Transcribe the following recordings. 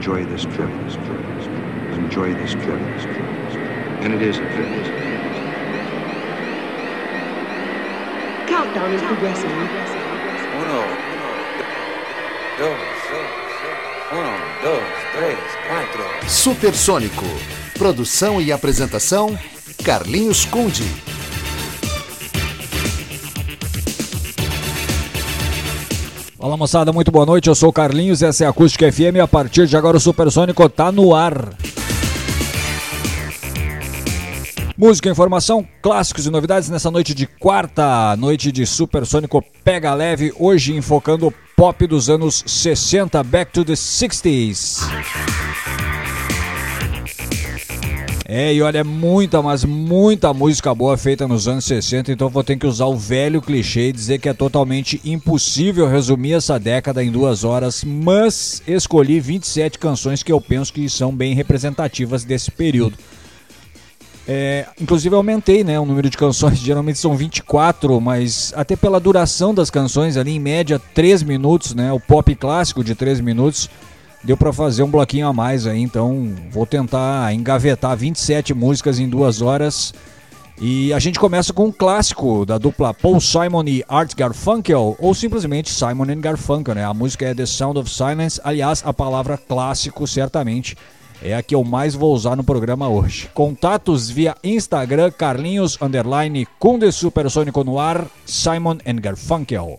enjoy this trip. Enjoy this trip. And it is a trip. Countdown is progressing. Uno, dos, uno, dos, três, quatro. Supersônico. Produção e apresentação: Carlinhos Conde. Fala moçada, muito boa noite. Eu sou o Carlinhos, essa é a Acústica FM a partir de agora o Supersônico tá no ar. Música, informação, clássicos e novidades nessa noite de quarta, noite de Supersônico Pega Leve, hoje enfocando o pop dos anos 60, Back to the 60s. É, e olha, muita, mas muita música boa feita nos anos 60, então vou ter que usar o velho clichê e dizer que é totalmente impossível resumir essa década em duas horas, mas escolhi 27 canções que eu penso que são bem representativas desse período. É, inclusive aumentei né, o número de canções, geralmente são 24, mas até pela duração das canções, ali em média 3 minutos, né, o pop clássico de 3 minutos, deu para fazer um bloquinho a mais aí, então vou tentar engavetar 27 músicas em duas horas. E a gente começa com um clássico da dupla Paul Simon e Art Garfunkel, ou simplesmente Simon and Garfunkel, né? A música é The Sound of Silence, aliás, a palavra clássico certamente é a que eu mais vou usar no programa hoje. Contatos via Instagram, Carlinhos Underline, Kunde Supersônico no ar, Simon and Garfunkel.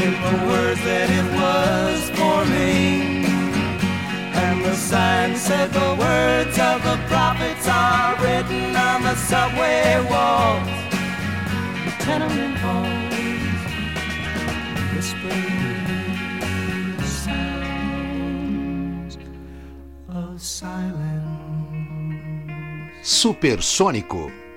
in the words that it was forming. And the sign said the words of the prophets are written on the subway walls, the tenement halls, whispering sounds of silence. Supersônico.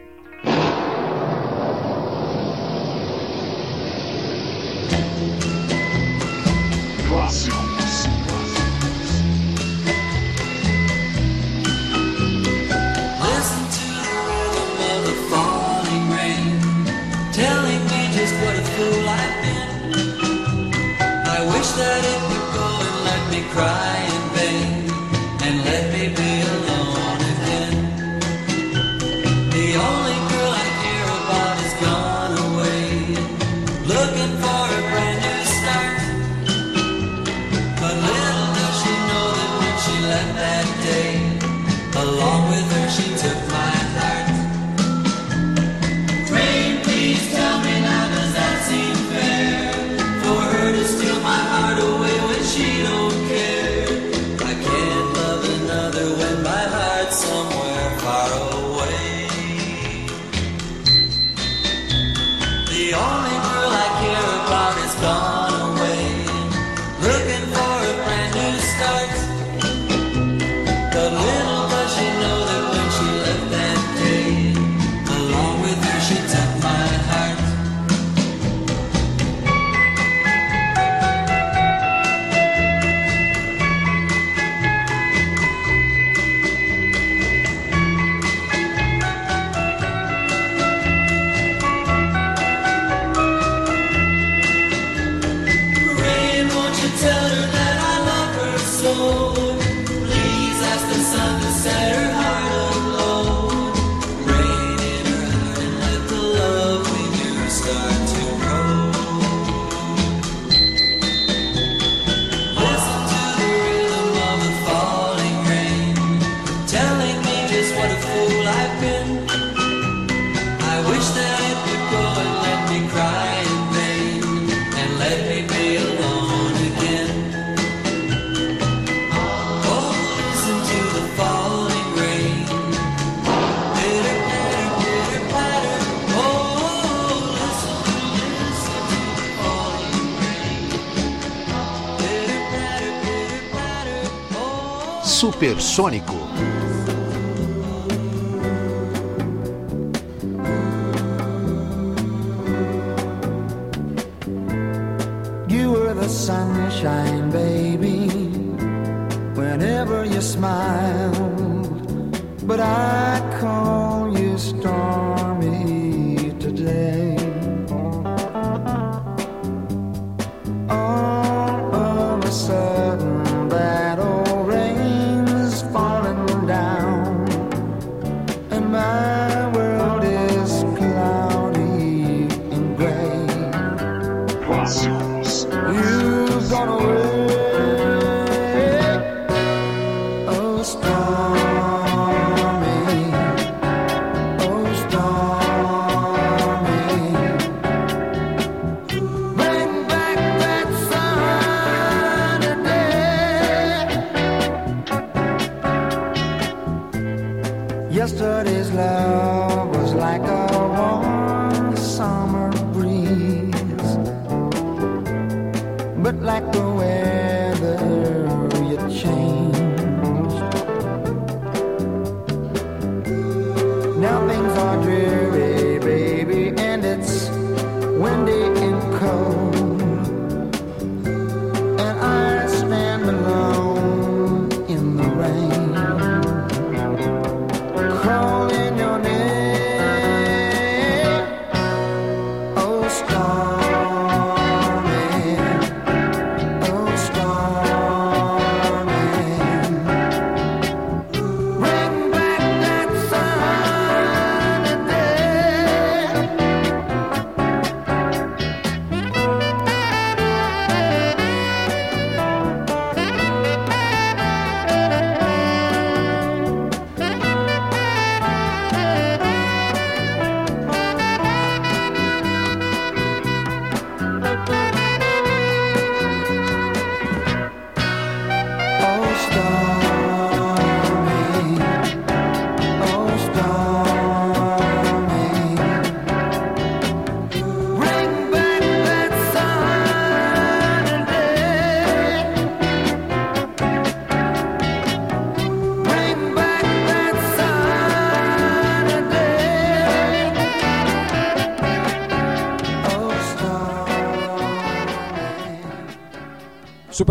But like the weather,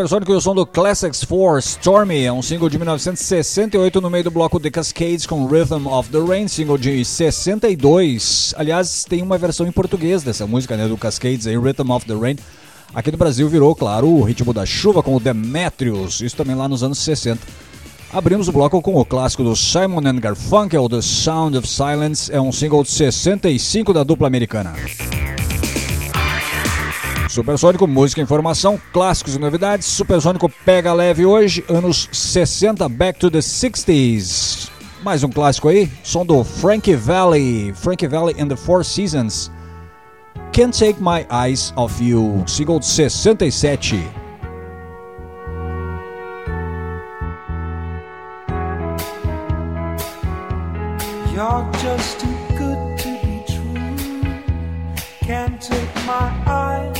stormy. Supersônico e o som do Classics 4 Stormy é um single de 1968 no meio do bloco The Cascades com Rhythm of the Rain, single de 62. Aliás, tem uma versão em português dessa música, né, do Cascades aí, Rhythm of the Rain. Aqui no Brasil virou, claro, o ritmo da chuva com o Demetrius, isso também lá nos anos 60. Abrimos o bloco com o clássico do Simon and Garfunkel, The Sound of Silence, é um single de 65 da dupla americana. Supersônico, música, informação, clássicos e novidades. Supersônico pega leve hoje, anos 60, back to the 60s. Mais um clássico aí, som do Frankie Valley, Frankie Valley and the Four Seasons. Can't Take My Eyes Off You, single de 67. You're just too good to be true. Can't take my eyes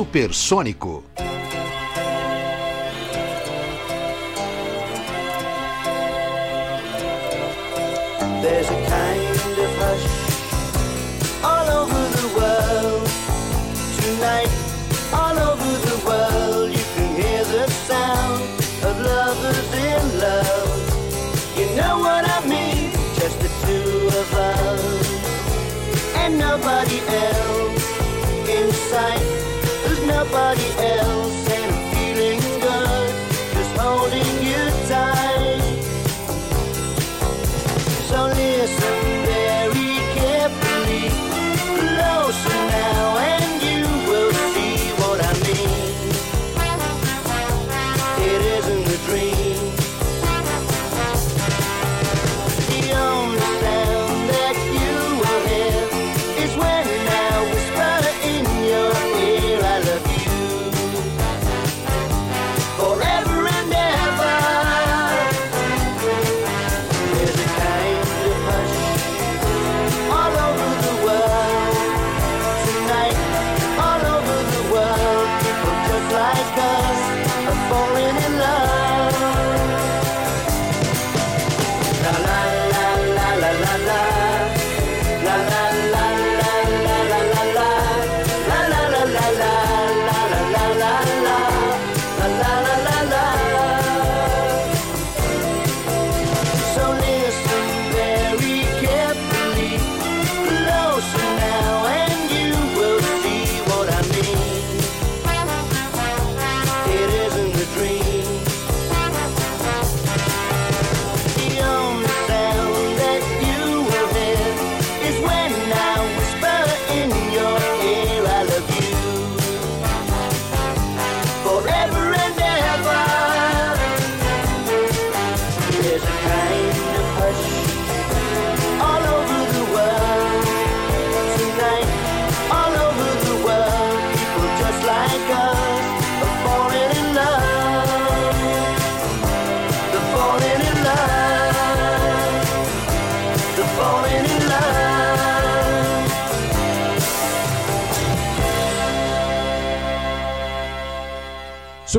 Supersônico. There's a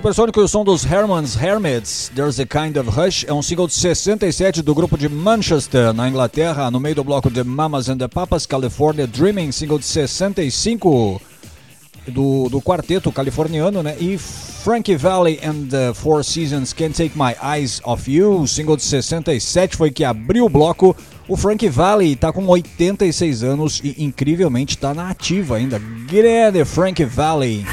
Supersônico e o som dos Herman's Hermits, There's a Kind of Rush, é um single de 67 do grupo de Manchester, na Inglaterra, no meio do bloco de Mamas and the Papas, California Dreaming, single de 65 do, do quarteto californiano, né? E Frankie Valli and the Four Seasons Can't Take My Eyes Off You, single de 67, foi que abriu o bloco. O Frankie Valli tá com 86 anos e incrivelmente tá na ativa ainda. Grande Frankie Valli.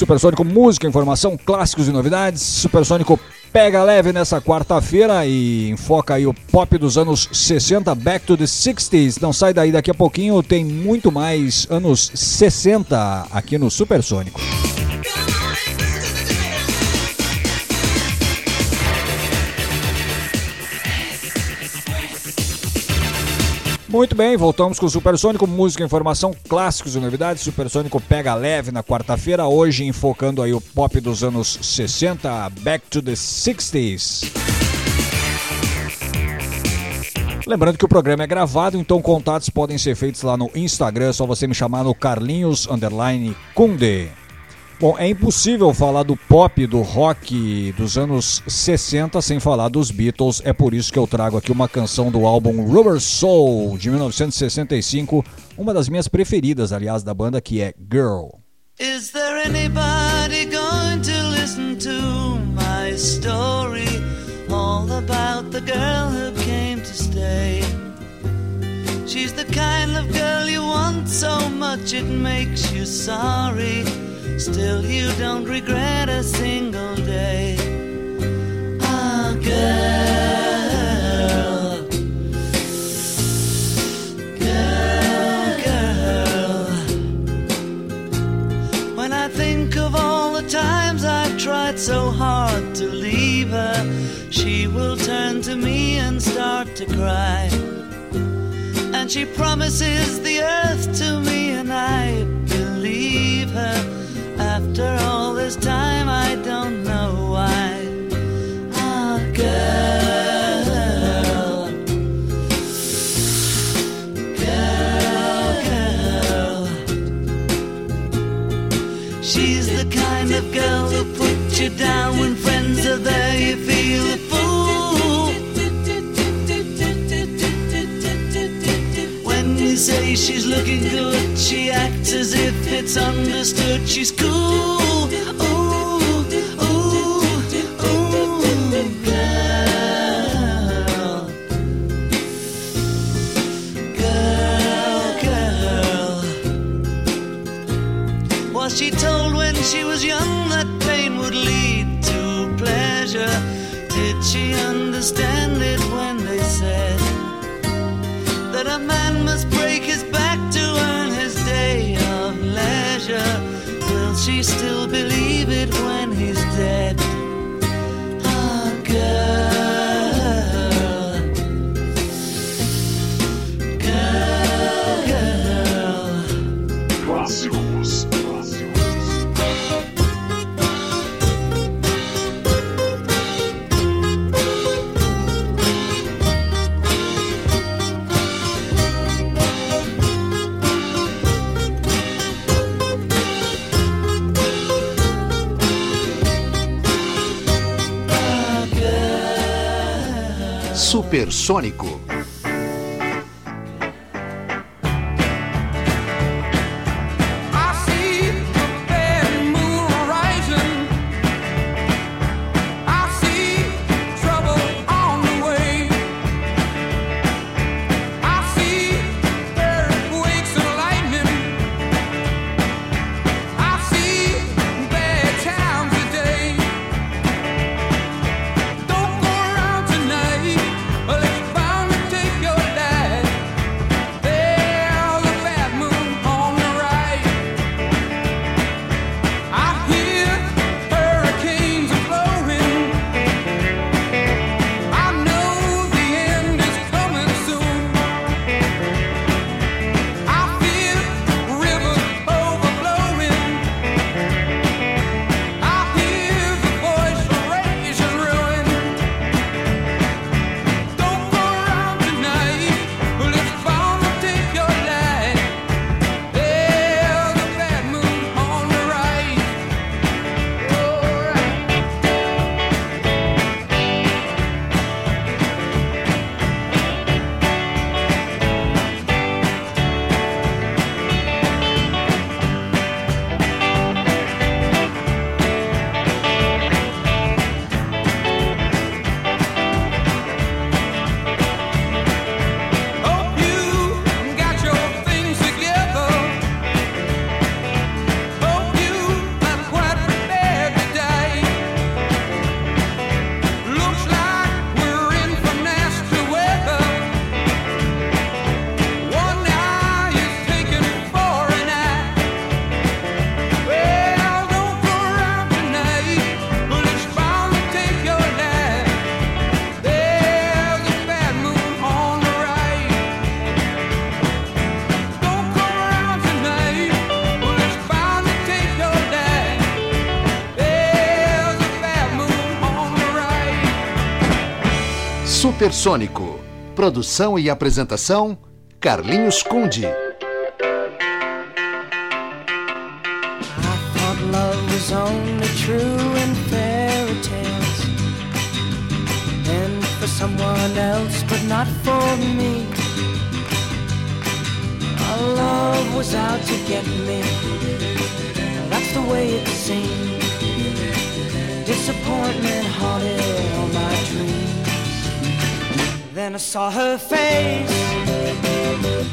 Supersônico Música, Informação, Clássicos e Novidades. Supersônico pega leve nessa quarta-feira e enfoca aí o pop dos anos 60, Back to the 60s. Não sai daí daqui a pouquinho, tem muito mais anos 60 aqui no Supersônico. Muito bem, voltamos com o Supersônico, música, informação, clássicos e novidades. Supersônico pega leve na quarta-feira, hoje enfocando aí o pop dos anos 60, Back to the 60s. Lembrando que o programa é gravado, então contatos podem ser feitos lá no Instagram, é só você me chamar no Carlinhos Underline Kunde. Bom, é impossível falar do pop, do rock dos anos 60 sem falar dos Beatles. É por isso que eu trago aqui uma canção do álbum Rubber Soul de 1965, uma das minhas preferidas, aliás, da banda, que é Girl. Is there anybody going to listen to my story? All about the girl who came to stay. She's the kind of girl you want so much it makes you sorry. Still, you don't regret a single day. Ah, girl. Girl, girl. When I think of all the times I've tried so hard to leave her, she will turn to me and start to cry. And she promises the earth to me, and I. After all this time, I don't know why. Ah, girl. Girl, girl. She's the kind of girl who puts you down when she's looking good, she acts as if it's understood. She's cool. Ooh, ooh, ooh, girl. Girl, girl. Was she told when she was young that pain would lead to pleasure? Did she understand Supersônico. Supersônico. Produção e apresentação: Carlinhos Conde. Someone else, but not for me. Our love was out to get me. That's the way it seemed. Disappointment haunted all my dreams. Then I saw her face.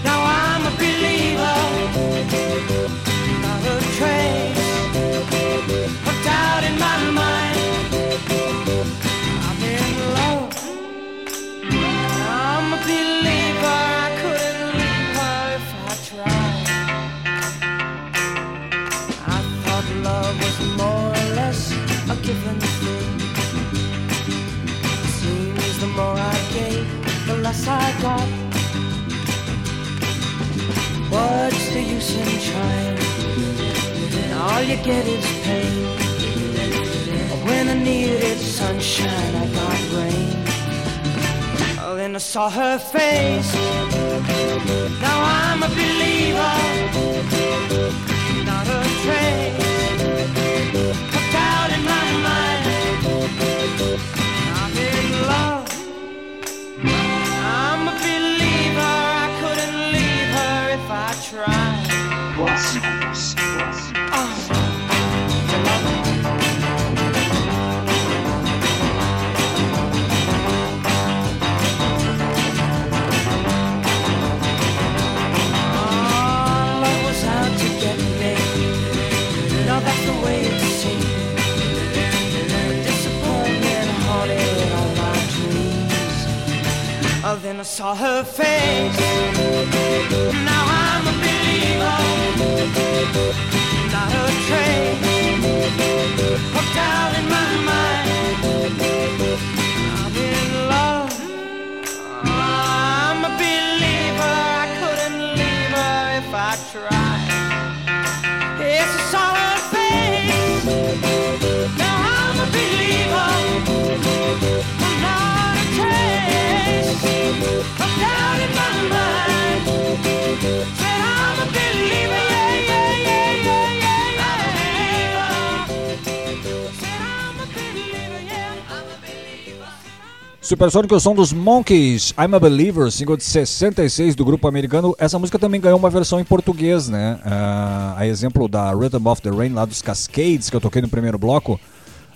Now I'm a believer. Not a trace of doubt in my mind. I'm in love. I'm a believer. I couldn't leave her if I tried. I thought love was more or less a given got. What's the use in trying? All you get is pain. When I needed sunshine, I got rain. Oh, then I saw her face. Now I'm a believer. Not a trace of doubt in my mind. I'm in love. Then I saw her face not a train hooked out in my Supersônico é o som dos Monkeys, I'm a Believer, single de 66 do grupo americano. Essa música também ganhou uma versão em português, né? Ah, a exemplo da Rhythm of the Rain lá dos Cascades, que eu toquei no primeiro bloco.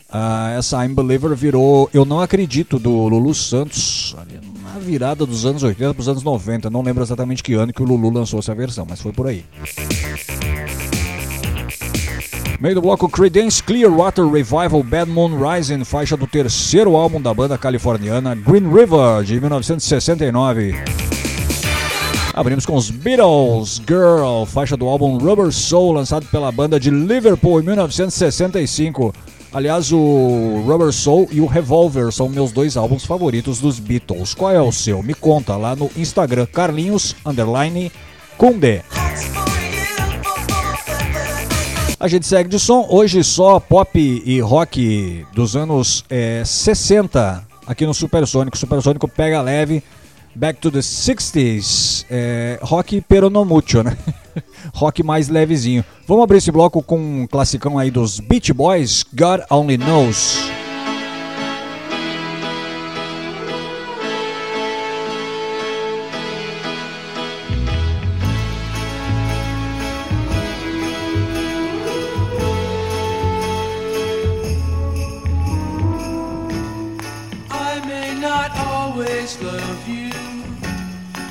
Ah, essa I'm Believer virou Eu Não Acredito, do Lulu Santos, na virada dos anos 80 para os anos 90. Não lembro exatamente que ano que o Lulu lançou essa versão, mas foi por aí. Meio do bloco Creedence Clearwater Revival Bad Moon Rising, faixa do terceiro álbum da banda californiana Green River, de 1969. Abrimos com os Beatles Girl, faixa do álbum Rubber Soul, lançado pela banda de Liverpool em 1965. Aliás, o Rubber Soul e o Revolver são meus dois álbuns favoritos dos Beatles. Qual é o seu? Me conta lá no Instagram, Carlinhos, underline, Kunde. A gente segue de som, hoje só pop e rock dos anos eh, 60 aqui no Supersônico. Supersônico pega leve, back to the 60s, eh, rock mucho, né? rock mais levezinho. Vamos abrir esse bloco com um classicão aí dos Beach Boys, God Only Knows.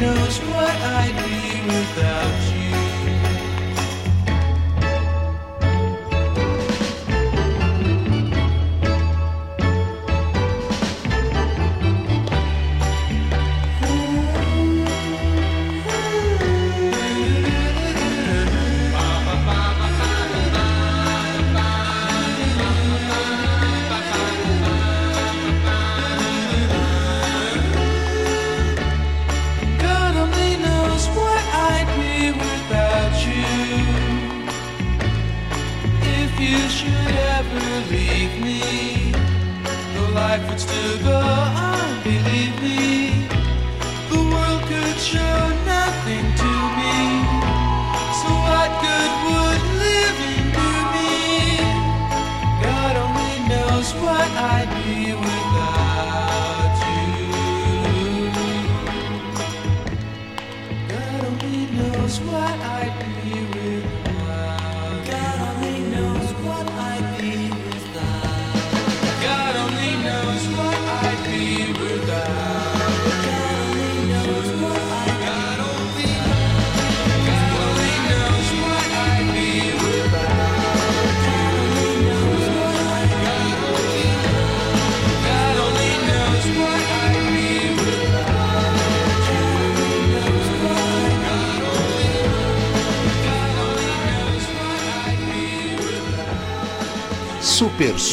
Knows what I'd be without you.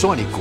Supersônico.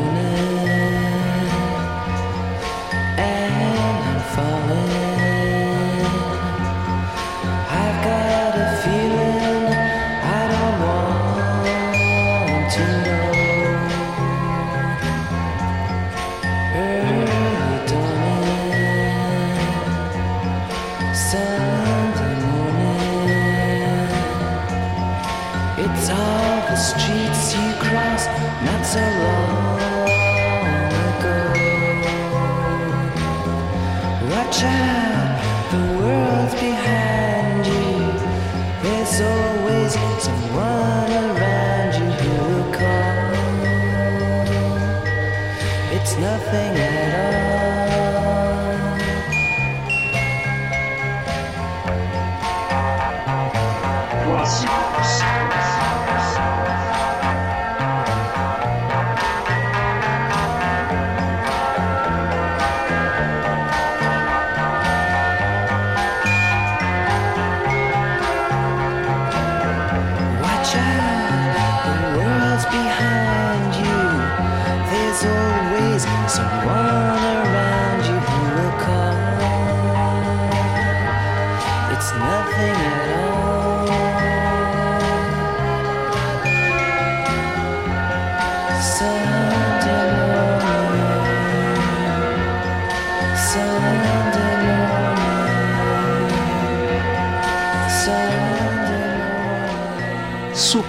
Sunday morning. It's all the streets you crossed not so long ago. Watch out,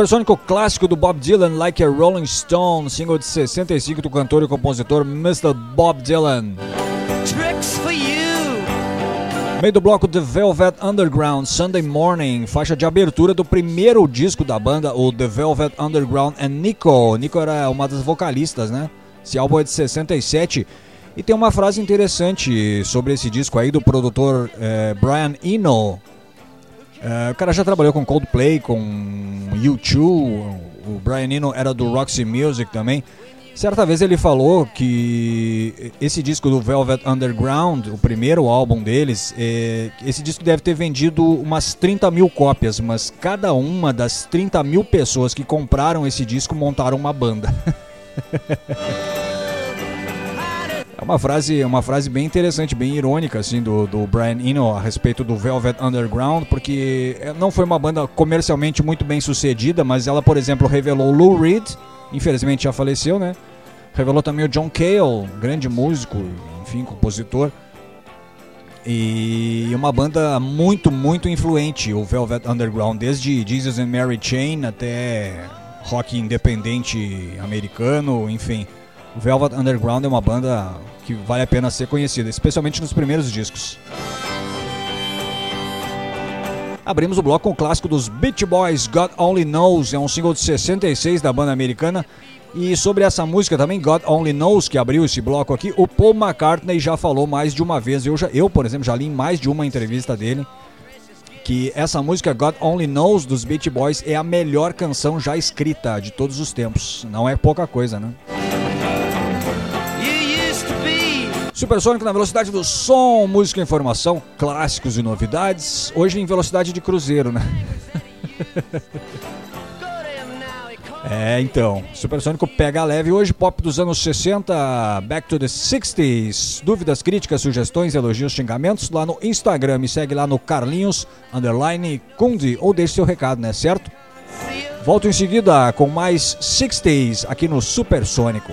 Supersônico clássico do Bob Dylan, Like a Rolling Stone, single de 65 do cantor e compositor Mr. Bob Dylan. Tricks for you. Meio do bloco The Velvet Underground, Sunday Morning, faixa de abertura do primeiro disco da banda, o The Velvet Underground and Nico. Nico era uma das vocalistas, né? Esse álbum é de 67 e tem uma frase interessante sobre esse disco aí do produtor eh, Brian Eno. Eh, o cara já trabalhou com Coldplay, com U2, o Brian Eno era do Roxy Music também. Certa vez ele falou que esse disco do Velvet Underground, o primeiro álbum deles, eh, esse disco deve ter vendido umas 30 mil cópias, mas cada uma das 30 mil pessoas que compraram esse disco montaram uma banda. É uma frase, uma frase bem interessante, bem irônica assim do, do Brian Eno a respeito do Velvet Underground, porque eh, não foi uma banda comercialmente muito bem sucedida, mas ela, por exemplo, revelou Lou Reed, infelizmente já faleceu, né? Revelou também o John Cale, grande músico, enfim, compositor. E uma banda muito, muito influente, o Velvet Underground, desde Jesus and Mary Chain até rock independente americano, enfim. Velvet Underground é uma banda que vale a pena ser conhecida, especialmente nos primeiros discos. Abrimos o bloco com o clássico dos Beach Boys, God Only Knows, é um single de 66 da banda americana. E sobre essa música também, God Only Knows, que abriu esse bloco aqui, o Paul McCartney já falou mais de uma vez. Eu, já, eu por exemplo, já li mais de uma entrevista dele que essa música God Only Knows dos Beach Boys é a melhor canção já escrita de todos os tempos. Não é pouca coisa, né? Supersônico na velocidade do som, música e informação, clássicos e novidades. Hoje em velocidade de cruzeiro, né? É, então, Supersônico pega leve hoje, pop dos anos 60, back to the 60s. Dúvidas, críticas, sugestões, elogios, xingamentos lá no Instagram. Me segue lá no Carlinhos underline Kundi ou deixe seu recado, né? Certo? Volto em seguida com mais 60s aqui no Supersônico.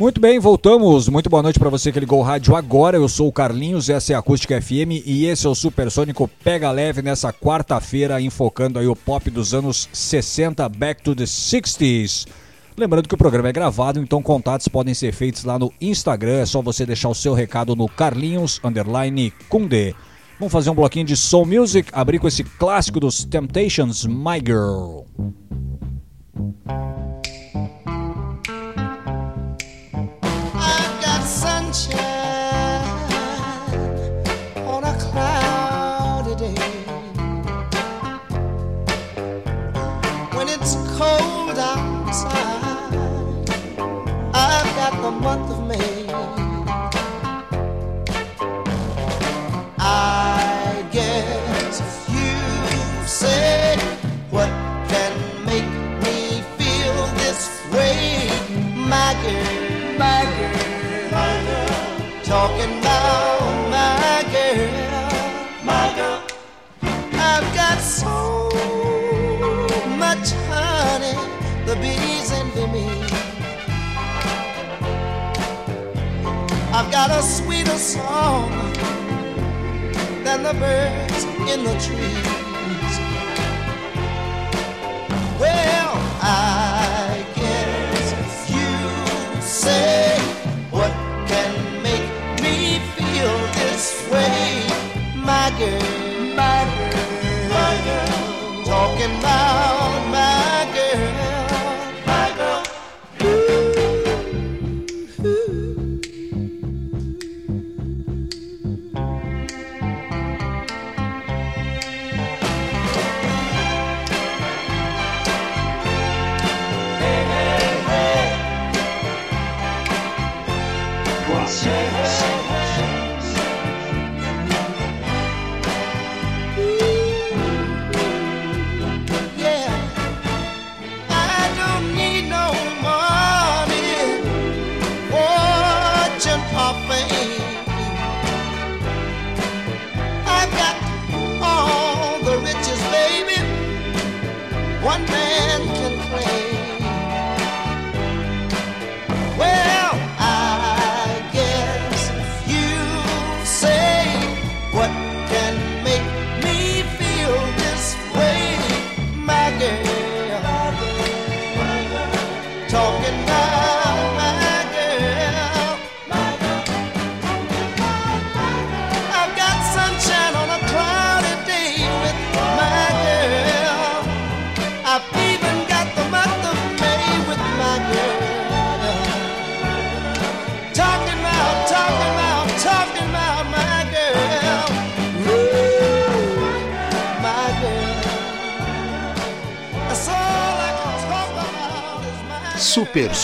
Muito bem, voltamos. Muito boa noite para você que ligou o rádio agora. Eu sou o Carlinhos, essa é a Acústica FM e esse é o Supersônico Pega Leve nessa quarta-feira, enfocando aí o pop dos anos 60, back to the 60s. Lembrando que o programa é gravado, então contatos podem ser feitos lá no Instagram. É só você deixar o seu recado no Carlinhos underline Kunde. Vamos fazer um bloquinho de soul music, abrir com esse clássico dos Temptations, My Girl.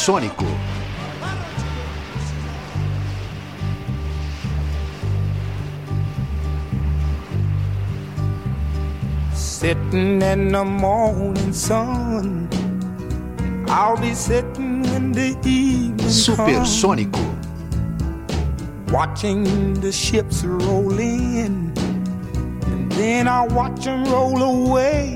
Supersônico. Sitting in the morning sun. I'll be sitting when the evening. Supersônico. watching the ships roll in, and then I watch them roll away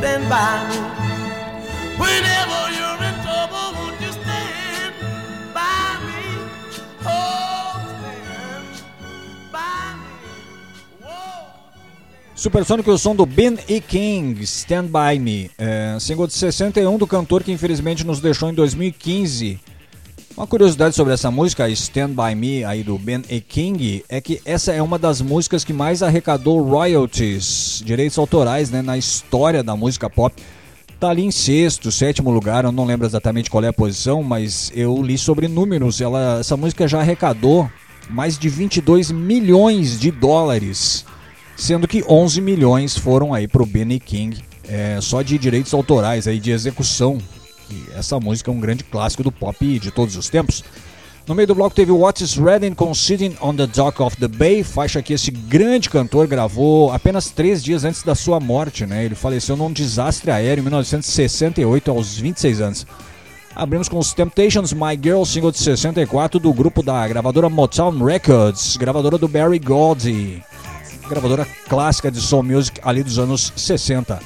Stand by me. Whenever you're in trouble, won't you stand by me? Oh, stand by me. E o som do Ben E. King, Stand By Me, é, single de 61 do cantor que infelizmente nos deixou em 2015. Uma curiosidade sobre essa música, Stand By Me, aí do Ben E. King, é que essa é uma das músicas que mais arrecadou royalties, direitos autorais, né, na história da música pop. Tá ali em sexto, sétimo lugar, eu não lembro exatamente qual é a posição, mas eu li sobre números. Ela, essa música já arrecadou mais de 22 milhões de dólares sendo que 11 milhões foram aí pro Benny King, é, só de direitos autorais aí de execução. E essa música é um grande clássico do pop de todos os tempos. No meio do bloco teve What's Redding com Sitting on the Dock of the Bay, faixa que esse grande cantor gravou apenas três dias antes da sua morte, né? Ele faleceu num desastre aéreo em 1968, aos 26 anos. Abrimos com os Temptations, My Girl, single de 64 do grupo da gravadora Motown Records, gravadora do Barry Gordy, gravadora clássica de soul music ali dos anos 60.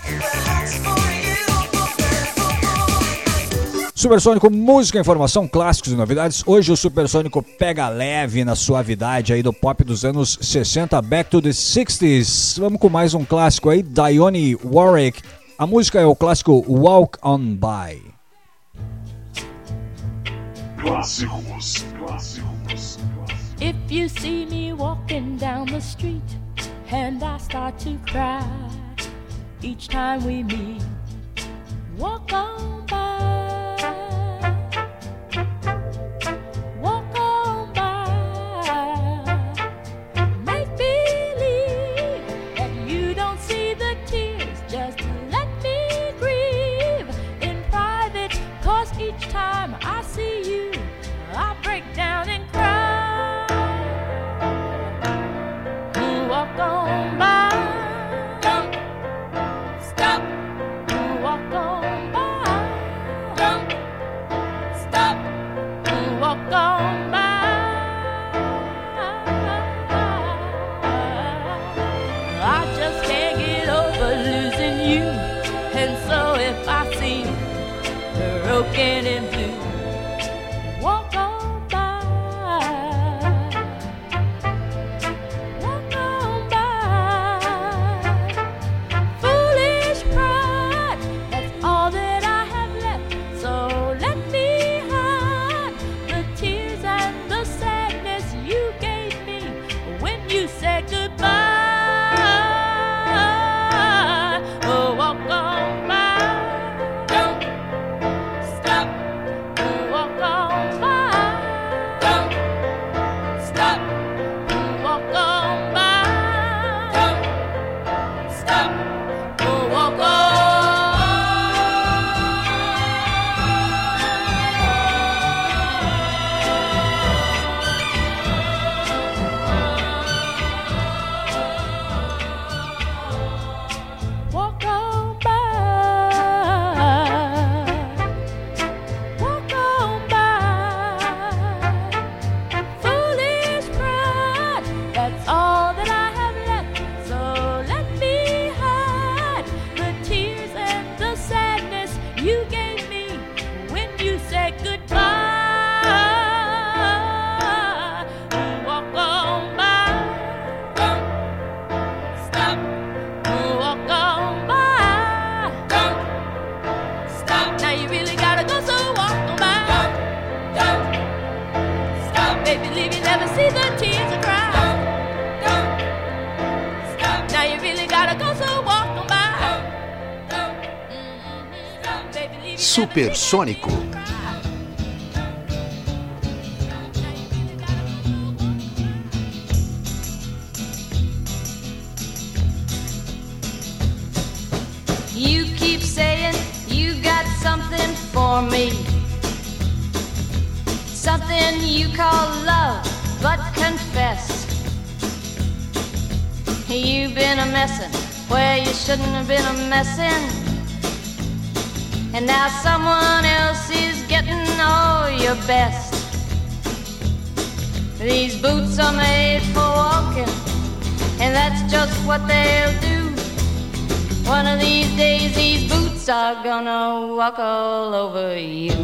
Supersônico, música, informação, clássicos e novidades. Hoje o Supersônico pega leve na suavidade aí do pop dos anos 60, Back to the 60s. Vamos com mais um clássico aí, Dionne Warwick. A música é o clássico Walk On By. Clássicos. Clássicos. If you see me walking down the street and I start to cry each time we meet, walk on by. minute Sônico. gonna walk all over you.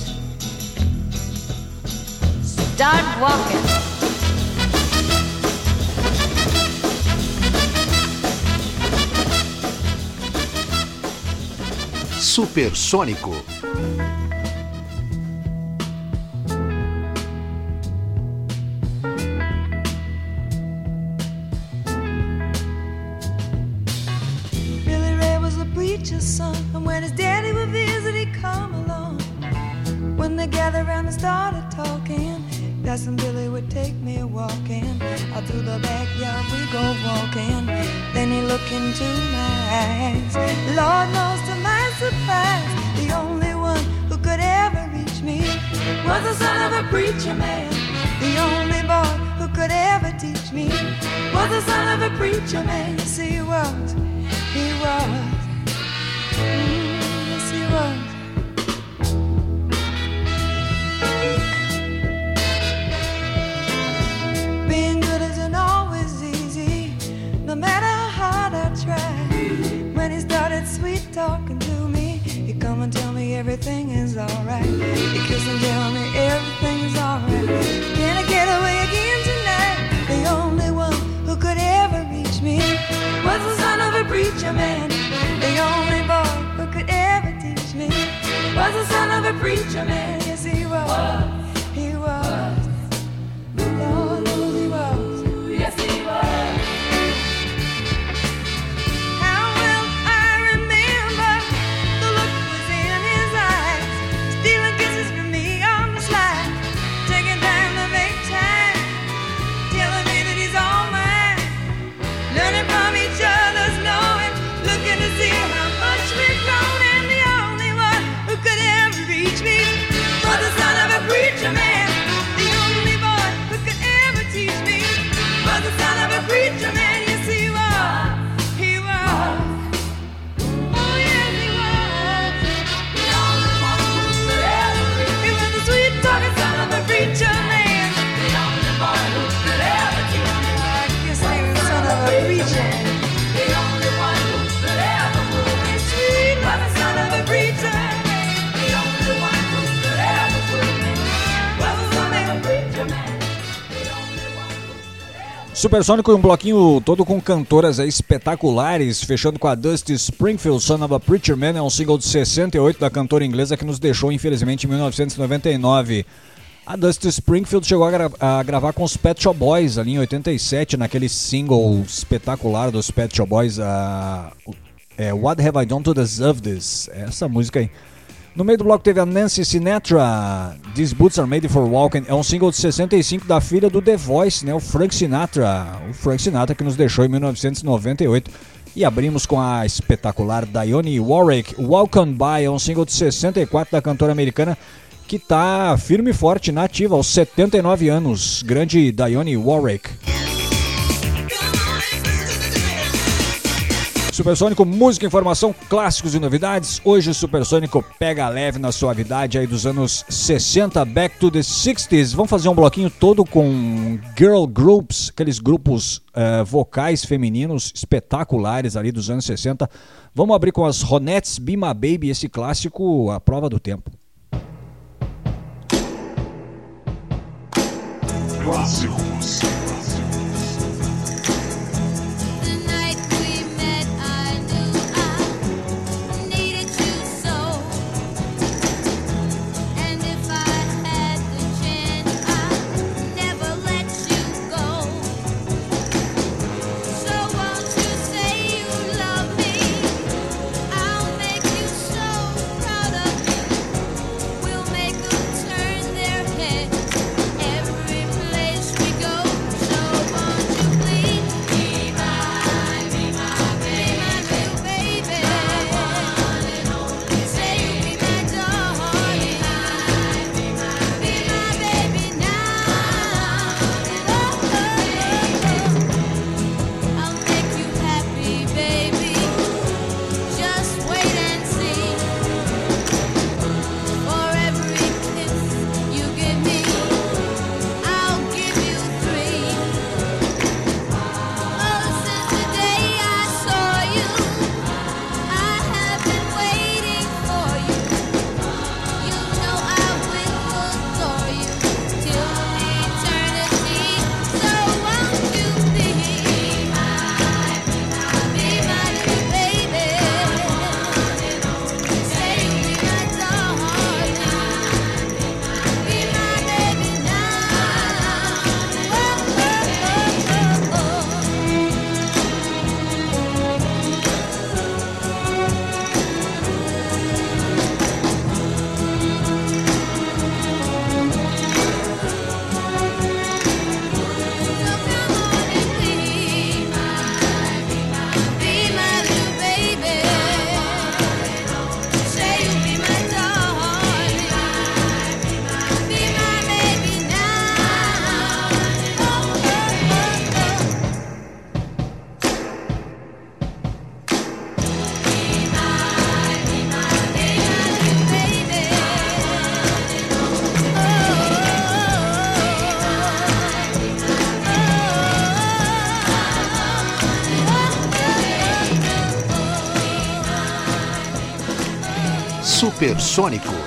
start walking. Supersônico. Supersônico e um bloquinho todo com cantoras espetaculares, fechando com a Dusty Springfield, Son of a Preacher Man, é um single de 68 da cantora inglesa que nos deixou infelizmente em 1999. A Dusty Springfield chegou a, gra- a gravar com os Pet Shop Boys ali em 87, naquele single espetacular dos Pet Shop Boys, a, é, What Have I Done to Deserve This? Essa música aí. No meio do bloco teve a Nancy Sinatra, These Boots Are Made for Walking. É um single de 65 da filha do The Voice, né? O Frank Sinatra. O Frank Sinatra que nos deixou em 1998. E abrimos com a espetacular Dionne Warwick. Walk On By é um single de 64 da cantora americana que tá firme e forte na aos 79 anos. Grande Dionne Warwick. Supersônico, música, informação, clássicos e novidades. Hoje o Supersônico pega leve na suavidade aí dos anos 60, back to the 60s. Vamos fazer um bloquinho todo com girl groups, aqueles grupos eh, vocais femininos espetaculares ali dos anos 60. Vamos abrir com as Ronettes Be My Baby, esse clássico à prova do tempo. Clássicos. Supersônico.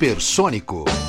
Supersônico.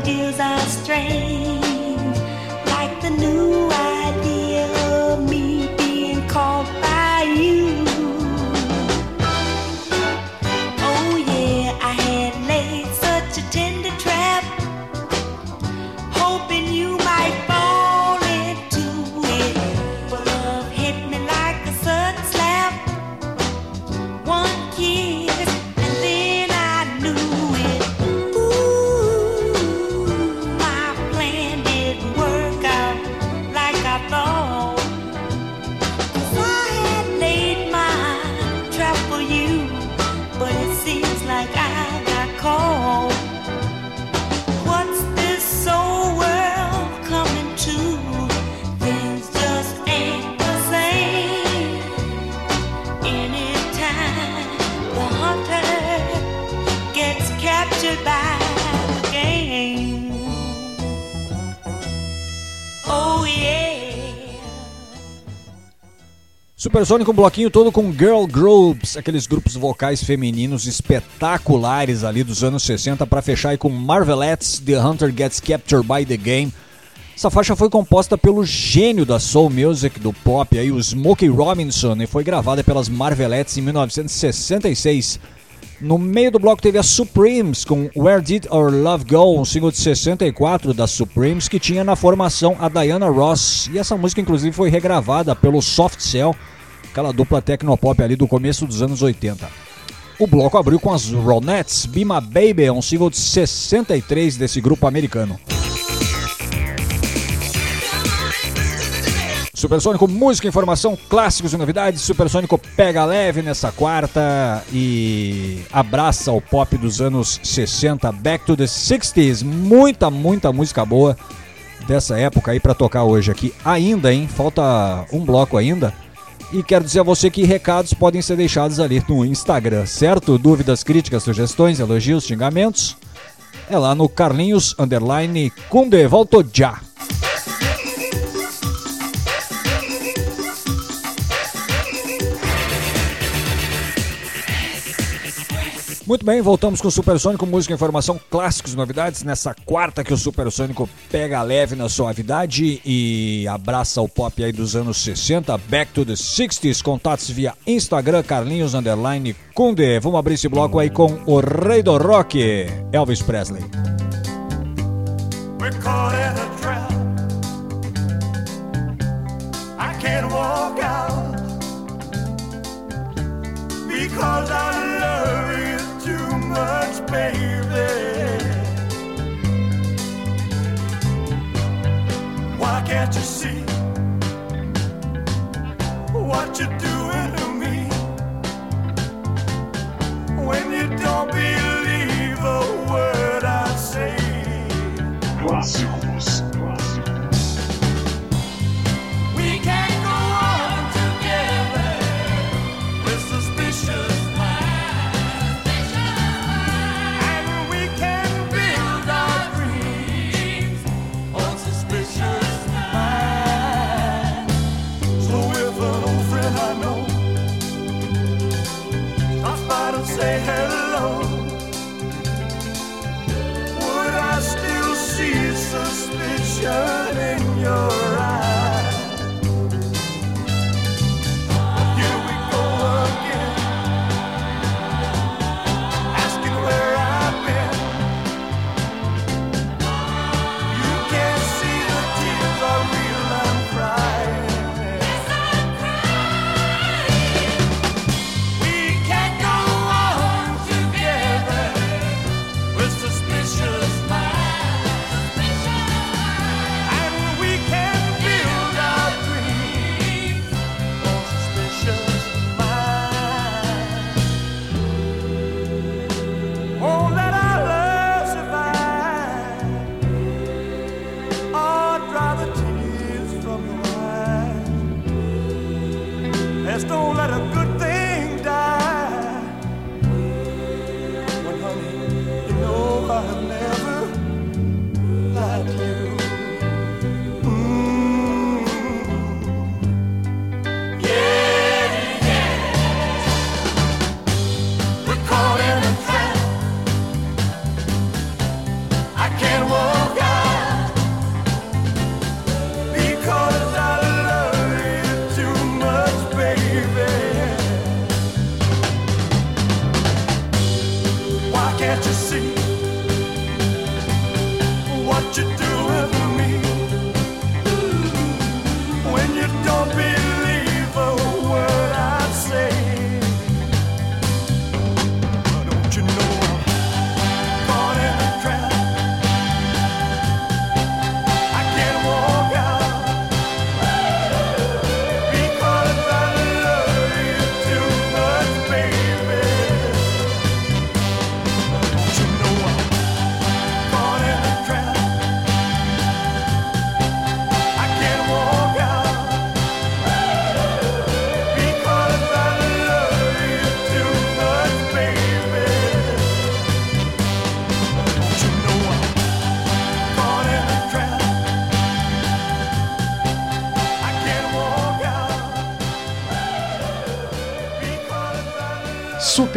Ideas are strange, like the new Supersônico, um bloquinho todo com girl groups, aqueles grupos vocais femininos espetaculares ali dos anos 60 para fechar aí com Marvelettes, The Hunter Gets Captured by the Game. Essa faixa foi composta pelo gênio da soul music do pop, aí, o Smokey Robinson, e foi gravada pelas Marvelettes em 1966. No meio do bloco teve a Supremes com Where Did Our Love Go, um single de 64 da Supremes que tinha na formação a Diana Ross. E essa música inclusive foi regravada pelo Soft Cell, aquela dupla tecnopop ali do começo dos anos 80. O bloco abriu com as Ronettes, Be My Baby, um single de 63 desse grupo americano. Supersônico, música, informação, clássicos e novidades. Supersônico pega leve nessa quarta e abraça o pop dos anos 60, Back to the 60s. Muita, muita música boa dessa época aí pra tocar hoje aqui. Ainda, hein? Falta um bloco ainda. E quero dizer a você que recados podem ser deixados ali no Instagram, certo? Dúvidas, críticas, sugestões, elogios, xingamentos. É lá no Carlinhos Underline Kunde. Volto já! Muito bem, voltamos com o Supersônico, música, informação, clássicos, novidades. Nessa quarta que o Supersônico pega leve na suavidade e abraça o pop aí dos anos 60, Back to the 60s. Contatos via Instagram, Carlinhos Underline Kunde. Vamos abrir esse bloco aí com o rei do rock, Elvis Presley. We're see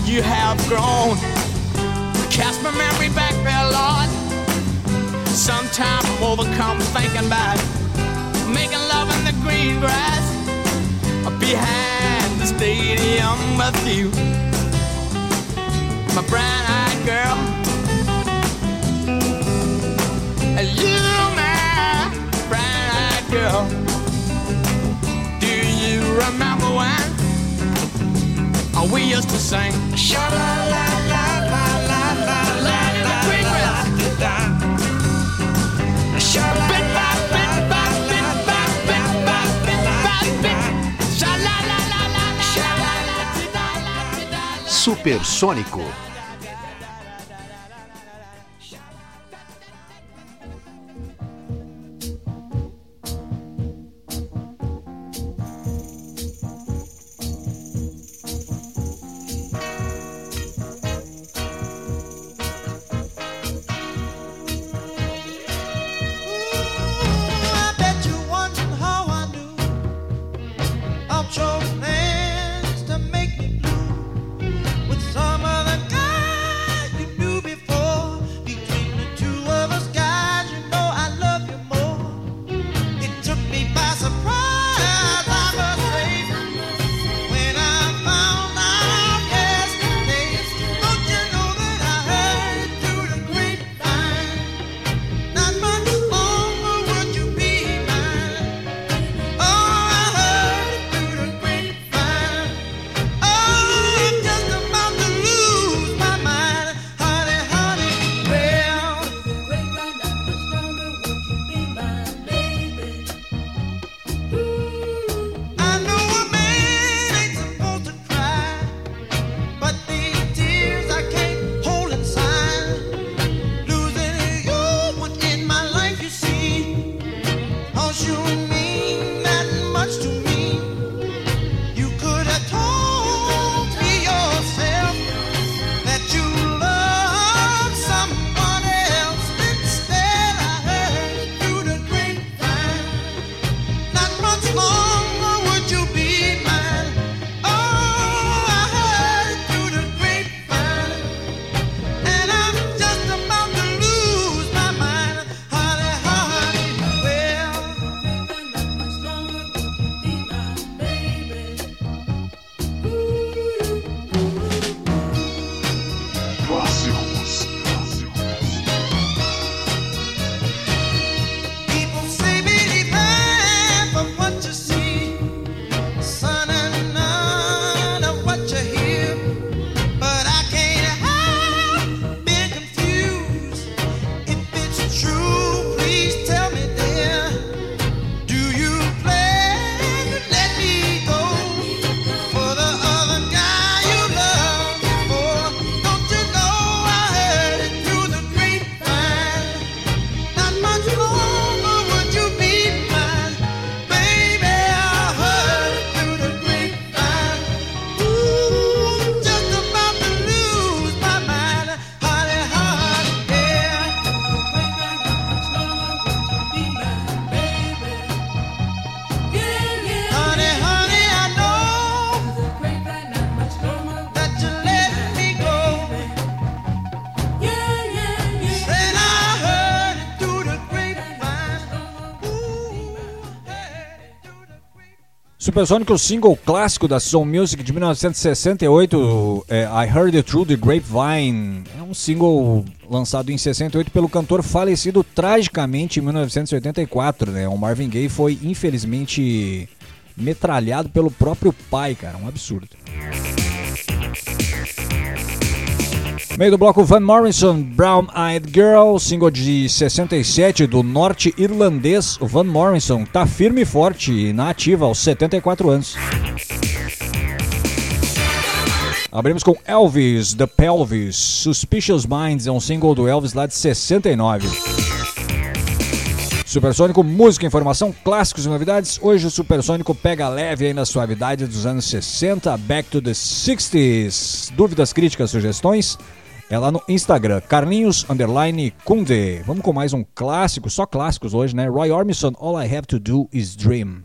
You have grown. Cast my memory back there, Lord. Sometimes I'm overcome thinking about making love in the green grass behind the stadium with you. My brown eyed girl. You, my brown eyed girl. Do you remember when oh, we used to sing? Sha la la la la la la la la la la. Supersônico. Supersônico, single clássico da Soul Music de 1968, é, I Heard It Through the Grapevine. É um single lançado em 68 pelo cantor falecido tragicamente em 1984. Né? O Marvin Gaye foi infelizmente metralhado pelo próprio pai, cara. Um absurdo. Meio do bloco Van Morrison, Brown Eyed Girl, single de 67 do norte-irlandês. O Van Morrison tá firme e forte e na ativa aos 74 anos. Abrimos com Elvis, The Pelvis. Suspicious Minds é um single do Elvis lá de 69. Supersônico, música, informação, clássicos e novidades. Hoje o Supersônico pega leve aí na suavidade dos anos 60, back to the 60s. Dúvidas, críticas, sugestões? É lá no Instagram, Carlinhos Underline Kunde. Vamos com mais um clássico, só clássicos hoje, né? Roy Orbison, All I Have to Do Is Dream.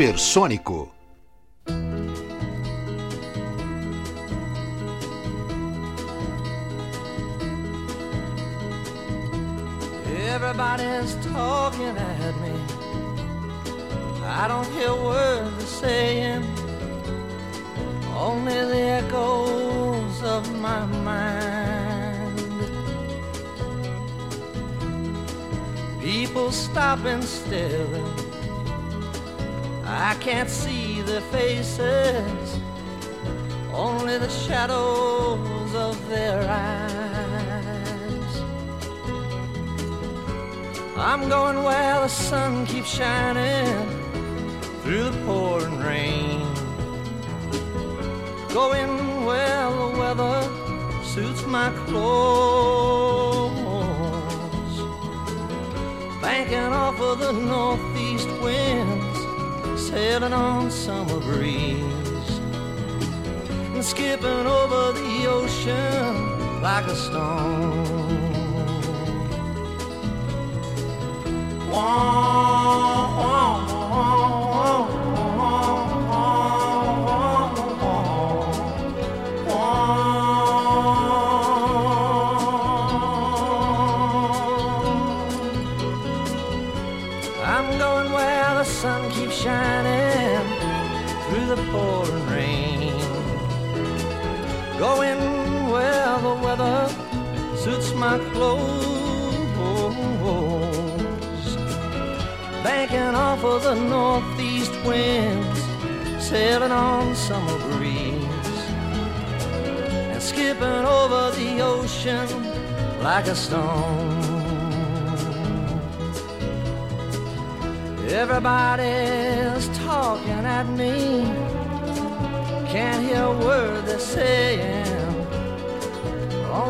supersônico. rolling over the ocean like a stone. One my clothes. Banking off of the northeast winds, sailing on summer breeze, and skipping over the ocean like a stone. Everybody's talking at me, can't hear a word they're saying.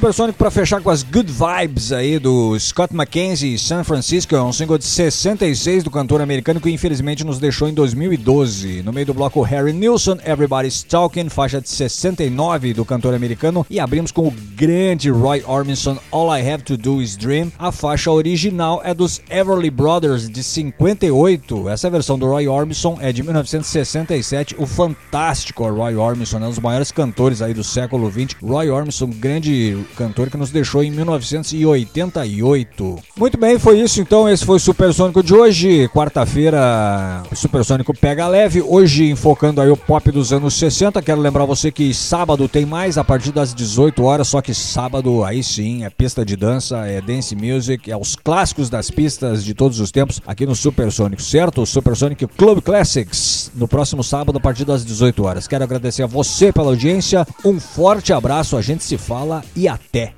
Supersônico para fechar com as good vibes aí do Scott McKenzie San Francisco, é um single de 66 do cantor americano que infelizmente nos deixou em 2012. No meio do bloco Harry Nilsson, Everybody's Talking, faixa de 69 do cantor americano e abrimos com o grande Roy Orbison All I Have to Do Is Dream. A faixa original é dos Everly Brothers de 58. Essa versão do Roy Orbison é de 1967. O fantástico Roy Orbison, é um dos maiores cantores aí do século 20. Roy Orbison, grande cantor que nos deixou em 1988. Muito bem, foi isso então. Esse foi o Supersônico de hoje. Quarta-feira, Supersônico pega leve. Hoje, enfocando aí o pop dos anos 60. Quero lembrar você que sábado tem mais a partir das 18 horas. Só que sábado, aí sim, é pista de dança, é dance music, é os clássicos das pistas de todos os tempos aqui no Supersônico, certo? O Supersônico Club Classics no próximo sábado a partir das 18 horas. Quero agradecer a você pela audiência. Um forte abraço, a gente se fala e até. って。